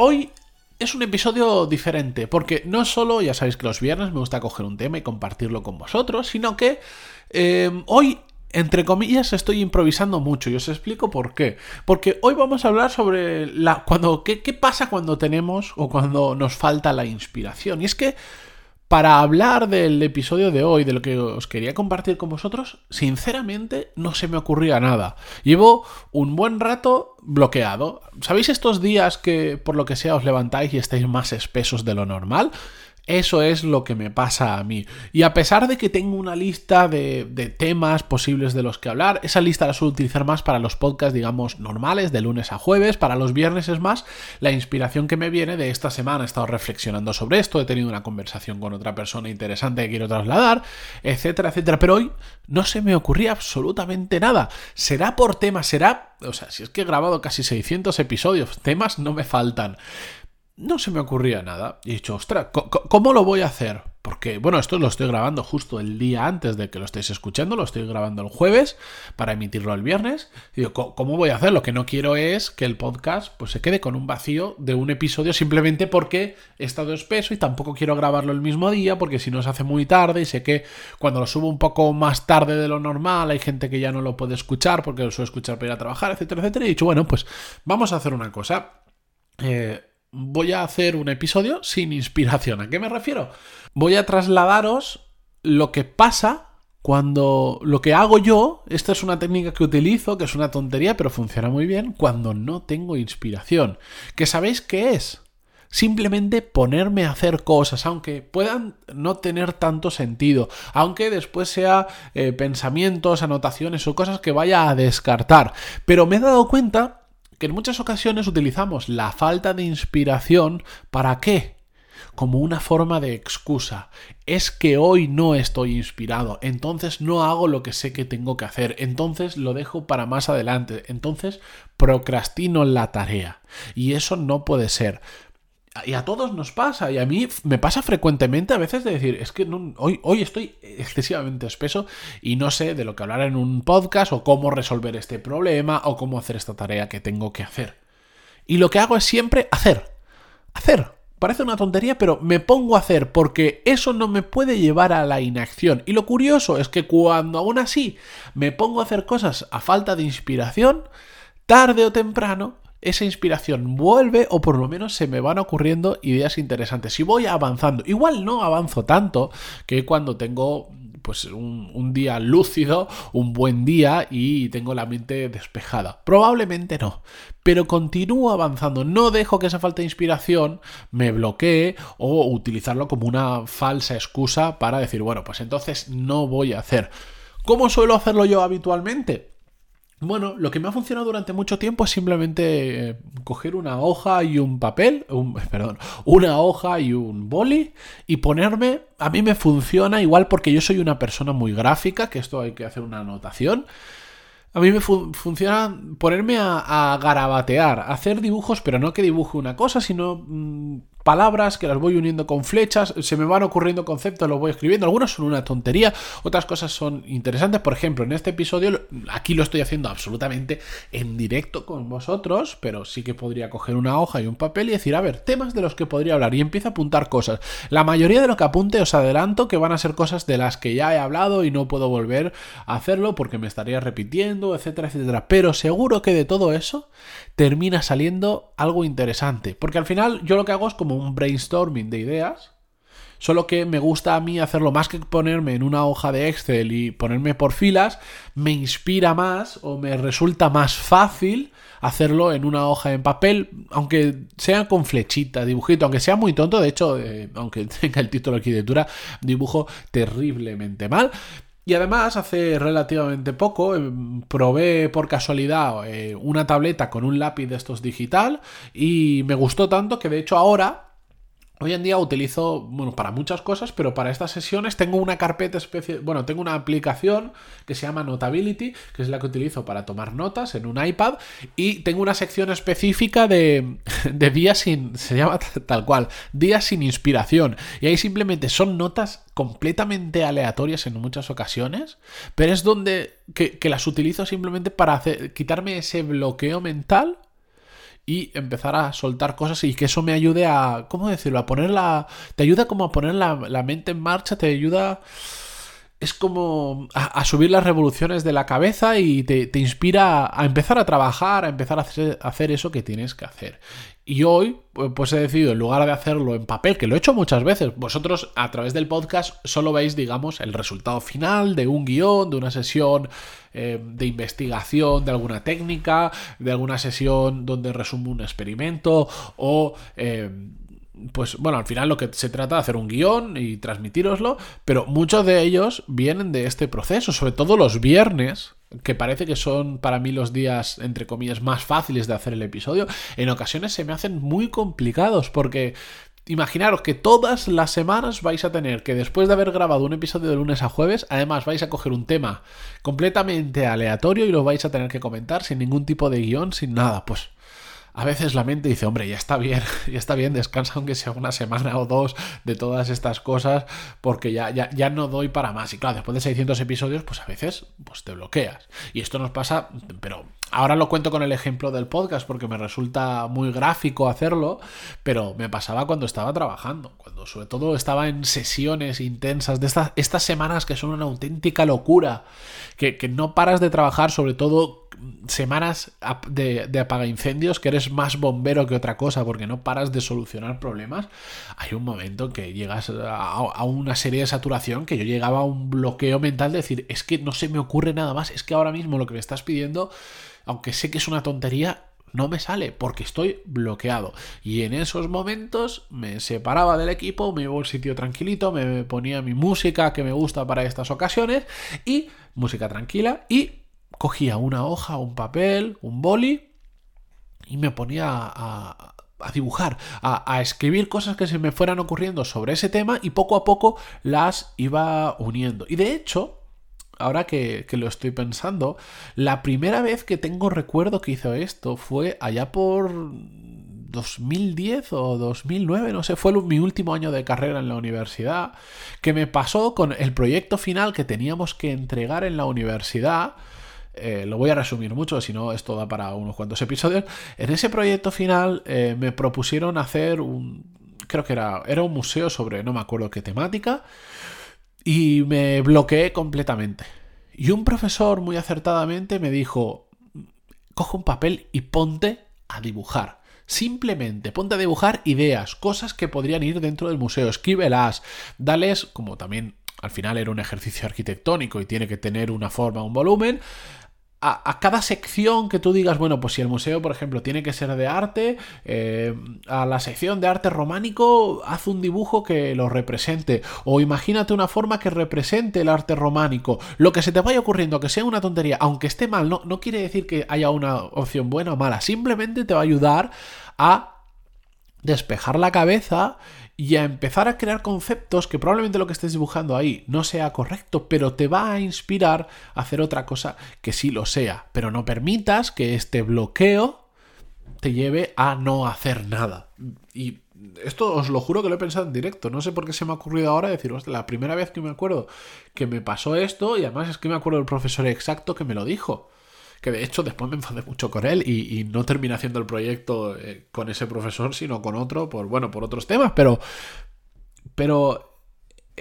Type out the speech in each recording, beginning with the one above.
Hoy es un episodio diferente, porque no solo, ya sabéis que los viernes me gusta coger un tema y compartirlo con vosotros, sino que eh, hoy entre comillas, estoy improvisando mucho y os explico por qué. Porque hoy vamos a hablar sobre la, cuando, qué pasa cuando tenemos o cuando nos falta la inspiración. Y es que para hablar del episodio de hoy, de lo que os quería compartir con vosotros, sinceramente no se me ocurría nada. Llevo un buen rato bloqueado. ¿Sabéis estos días que por lo que sea os levantáis y estáis más espesos de lo normal? Eso es lo que me pasa a mí. Y a pesar de que tengo una lista de, temas posibles de los que hablar, esa lista la suelo utilizar más para los podcasts, digamos, normales, de lunes a jueves. Para los viernes es más la inspiración que me viene de esta semana. He estado reflexionando sobre esto, he tenido una conversación con otra persona interesante que quiero trasladar, etcétera, etcétera. Pero hoy no se me ocurría absolutamente nada. Será por temas, será... O sea, si es que he grabado casi 600 episodios, temas no me faltan no se me ocurría nada. Y he dicho, ostras, ¿cómo lo voy a hacer? Porque, bueno, esto lo estoy grabando justo el día antes de que lo estéis escuchando, lo estoy grabando el jueves para emitirlo el viernes. Y digo, ¿cómo voy a hacer? Lo que no quiero es que el podcast pues, se quede con un vacío de un episodio simplemente porque he estado espeso y tampoco quiero grabarlo el mismo día porque si no se hace muy tarde y sé que cuando lo subo un poco más tarde de lo normal hay gente que ya no lo puede escuchar porque lo suele escuchar para ir a trabajar, etcétera, etcétera. Y he dicho, bueno, pues vamos a hacer una cosa. Eh, voy a hacer un episodio sin inspiración. ¿A qué me refiero? Voy a trasladaros lo que pasa cuando lo que hago yo, esta es una técnica que utilizo, que es una tontería, pero funciona muy bien, cuando no tengo inspiración. ¿Que sabéis qué es? Simplemente ponerme a hacer cosas, aunque puedan no tener tanto sentido, aunque después sea eh, pensamientos, anotaciones o cosas que vaya a descartar. Pero me he dado cuenta que en muchas ocasiones utilizamos la falta de inspiración para qué? Como una forma de excusa. Es que hoy no estoy inspirado, entonces no hago lo que sé que tengo que hacer, entonces lo dejo para más adelante, entonces procrastino la tarea. Y eso no puede ser y a todos nos pasa, y a mí me pasa frecuentemente a veces de decir, es que hoy, hoy estoy excesivamente espeso y no sé de lo que hablar en un podcast o cómo resolver este problema o cómo hacer esta tarea que tengo que hacer. Y lo que hago es siempre hacer, hacer. Parece una tontería, pero me pongo a hacer porque eso no me puede llevar a la inacción. Y lo curioso es que cuando aún así me pongo a hacer cosas a falta de inspiración, tarde o temprano esa inspiración vuelve o por lo menos se me van ocurriendo ideas interesantes y voy avanzando. Igual no avanzo tanto que cuando tengo pues un, un, día lúcido, un buen día y tengo la mente despejada. Probablemente no, pero continúo avanzando. No dejo que esa falta de inspiración me bloquee o utilizarlo como una falsa excusa para decir, bueno, pues entonces no voy a hacer. ¿Cómo suelo hacerlo yo habitualmente? Bueno, lo que me ha funcionado durante mucho tiempo es simplemente eh, coger una hoja y un papel, perdón, una hoja y un boli y ponerme, a mí me funciona igual porque yo soy una persona muy gráfica, que esto hay que hacer una anotación. A mí me funciona ponerme a, garabatear, hacer dibujos, pero no que dibuje una cosa, sino mm, palabras que las voy uniendo con flechas, se me van ocurriendo conceptos, los voy escribiendo, algunos son una tontería, otras cosas son interesantes, por ejemplo, en este episodio aquí lo estoy haciendo absolutamente en directo con vosotros, pero sí que podría coger una hoja y un papel y decir, a ver, temas de los que podría hablar. Y empiezo a apuntar cosas. La mayoría de lo que apunte os adelanto que van a ser cosas de las que ya he hablado y no puedo volver a hacerlo porque me estaría repitiendo, etcétera, etcétera, pero seguro que de todo eso termina saliendo algo interesante, porque al final yo lo que hago es como un brainstorming de ideas, solo que me gusta a mí hacerlo más que ponerme en una hoja de Excel y ponerme por filas, me inspira más o me resulta más fácil hacerlo en una hoja en papel, aunque sea con flechita, dibujito, aunque sea muy tonto, de hecho, eh, aunque tenga el título de arquitectura, dibujo terriblemente mal, Y además, hace relativamente poco em, probé por casualidad eh, una tableta con un lápiz de estos digital y me gustó tanto que de hecho ahora Hoy en día utilizo, bueno, para muchas cosas, pero para estas sesiones tengo una carpeta especie, bueno, tengo una aplicación que se llama Notability, que es la que utilizo para tomar notas en un iPad, y tengo una sección específica de, de días sin, se llama tal cual, días sin inspiración, y ahí simplemente son notas completamente aleatorias en muchas ocasiones, pero es donde que, las utilizo simplemente para quitarme ese bloqueo mental y empezar a soltar cosas y que eso me ayude a, ¿cómo decirlo? A poner la... Te ayuda como a poner la, mente en marcha, te ayuda... Es como a, subir las revoluciones de la cabeza y te, inspira a, empezar a trabajar, a empezar a hacer, hacer eso que tienes que hacer. Y hoy, pues he decidido, en lugar de hacerlo en papel, que lo he hecho muchas veces, vosotros a través del podcast solo veis, digamos, el resultado final de un guion, de una sesión eh, de investigación de alguna técnica, de alguna sesión donde resumo un experimento o... Eh, pues bueno, al final lo que se trata de hacer un guion y transmitiroslo, pero muchos de ellos vienen de este proceso, sobre todo los viernes, que parece que son para mí los días, entre comillas, más fáciles de hacer el episodio, en ocasiones se me hacen muy complicados porque imaginaros que todas las semanas vais a tener que después de haber grabado un episodio de lunes a jueves, además vais a coger un tema completamente aleatorio y lo vais a tener que comentar sin ningún tipo de guion, sin nada, pues a veces la mente dice, hombre, ya está bien, ya está bien, descansa aunque sea una semana o dos de todas estas cosas, porque ya, ya, ya no doy para más. Y claro, después de 600 episodios, pues a veces pues te bloqueas. Y esto nos pasa, pero ahora lo cuento con el ejemplo del podcast porque me resulta muy gráfico hacerlo, pero me pasaba cuando estaba trabajando, cuando sobre todo estaba en sesiones intensas de estas, estas semanas que son una auténtica locura, que, que no paras de trabajar, sobre todo semanas de, de apaga incendios, que eres más bombero que otra cosa porque no paras de solucionar problemas, hay un momento en que llegas a, una serie de saturación que yo llegaba a un bloqueo mental de decir, es que no se me ocurre nada más, es que ahora mismo lo que me estás pidiendo, aunque sé que es una tontería, no me sale porque estoy bloqueado. Y en esos momentos me separaba del equipo, me iba a un sitio tranquilito, me ponía mi música que me gusta para estas ocasiones y música tranquila y cogía una hoja, un papel, un boli y me ponía a, dibujar, a, escribir cosas que se me fueran ocurriendo sobre ese tema y poco a poco las iba uniendo. Y de hecho, ahora que, que, lo estoy pensando, la primera vez que tengo recuerdo que hizo esto fue allá por 2010 o 2009, no sé, fue mi último año de carrera en la universidad, que me pasó con el proyecto final que teníamos que entregar en la universidad eh, lo voy a resumir mucho, si no esto da para unos cuantos episodios. En ese proyecto final eh, me propusieron hacer un, creo que era, era un museo sobre no me acuerdo qué temática, y me bloqueé completamente. Y un profesor muy acertadamente me dijo, coge un papel y ponte a dibujar. Simplemente ponte a dibujar ideas, cosas que podrían ir dentro del museo, escríbelas, dales, como también al final era un ejercicio arquitectónico y tiene que tener una forma, un volumen, a, cada sección que tú digas, bueno, pues si el museo, por ejemplo, tiene que ser de arte, eh, a la sección de arte románico, haz un dibujo que lo represente. O imagínate una forma que represente el arte románico. Lo que se te vaya ocurriendo, que sea una tontería, aunque esté mal, no, no quiere decir que haya una opción buena o mala. Simplemente te va a ayudar a despejar la cabeza y a empezar a crear conceptos que probablemente lo que estés dibujando ahí no sea correcto, pero te va a inspirar a hacer otra cosa que sí lo sea. Pero no permitas que este bloqueo te lleve a no hacer nada. Y esto os lo juro que lo he pensado en directo. No sé por qué se me ha ocurrido ahora deciros la primera vez que me acuerdo que me pasó esto, y además es que me acuerdo del profesor exacto que me lo dijo que de hecho después me enfadé mucho con él y, no terminé haciendo el proyecto eh, con ese profesor, sino con otro, por bueno, por otros temas, pero, pero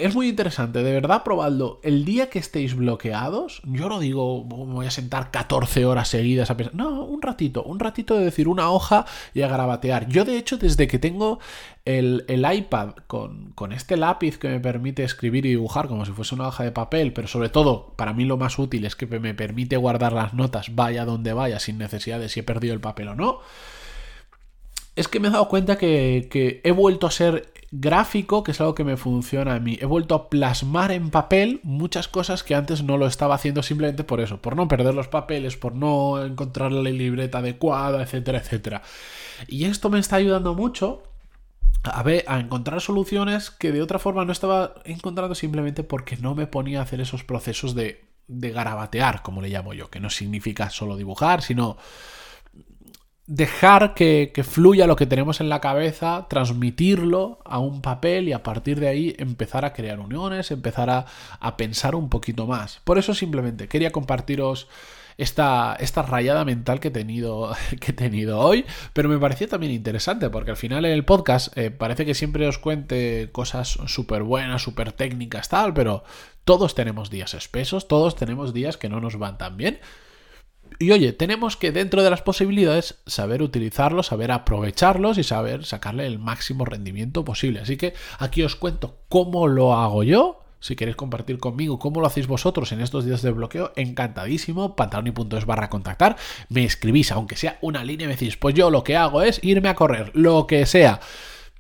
es muy interesante, de verdad probadlo. El día que estéis bloqueados, yo no digo voy a sentar 14 horas seguidas a pensar, no, un ratito, un ratito de decir una hoja y a grabatear. Yo de hecho desde que tengo el, iPad con, con, este lápiz que me permite escribir y dibujar como si fuese una hoja de papel, pero sobre todo para mí lo más útil es que me permite guardar las notas vaya donde vaya sin necesidad de si he perdido el papel o no es que me he dado cuenta que, he vuelto a ser gráfico, que es algo que me funciona a mí. He vuelto a plasmar en papel muchas cosas que antes no lo estaba haciendo simplemente por eso, por no perder los papeles, por no encontrar la libreta adecuada, etcétera, etcétera. Y esto me está ayudando mucho a, ver, a encontrar soluciones que de otra forma no estaba encontrando simplemente porque no me ponía a hacer esos procesos de, de garabatear, como le llamo yo, que no significa solo dibujar, sino dejar que, fluya lo que tenemos en la cabeza, transmitirlo a un papel y a partir de ahí empezar a crear uniones, empezar a, a pensar un poquito más. Por eso simplemente quería compartiros esta, esta rayada mental que he, tenido, que he tenido hoy, pero me pareció también interesante porque al final en el podcast eh, parece que siempre os cuente cosas súper buenas, súper técnicas, tal, pero todos tenemos días espesos, todos tenemos días que no nos van tan bien. Y oye, tenemos que dentro de las posibilidades saber utilizarlos, saber aprovecharlos y saber sacarle el máximo rendimiento posible. Así que aquí os cuento cómo lo hago yo si queréis compartir conmigo cómo lo hacéis vosotros en estos días de bloqueo, encantadísimo. Pantaloni.es barra contactar. Me escribís, aunque sea una línea, me decís, pues yo lo que hago es irme a correr, lo que sea.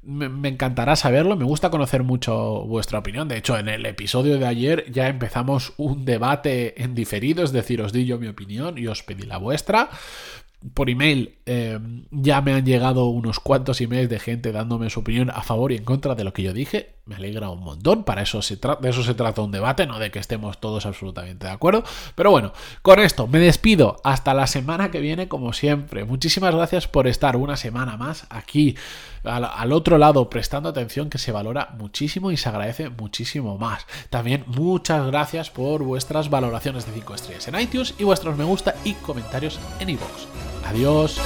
Me, encantará saberlo, me gusta conocer mucho vuestra opinión. De hecho, en el episodio de ayer ya empezamos un debate en diferido, es decir, os di yo mi opinión y os pedí la vuestra por email eh, ya me han llegado unos cuantos emails de gente dándome su opinión a favor y en contra de lo que yo dije. Me alegra un montón. Para eso se de eso se trata un debate, no de que estemos todos absolutamente de acuerdo. Pero bueno, con esto me despido. Hasta la semana que viene, como siempre. Muchísimas gracias por estar una semana más aquí al, otro lado prestando atención que se valora muchísimo y se agradece muchísimo más. También muchas gracias por vuestras valoraciones de 5 estrellas en iTunes y vuestros me gusta y comentarios en iVoox. Adiós.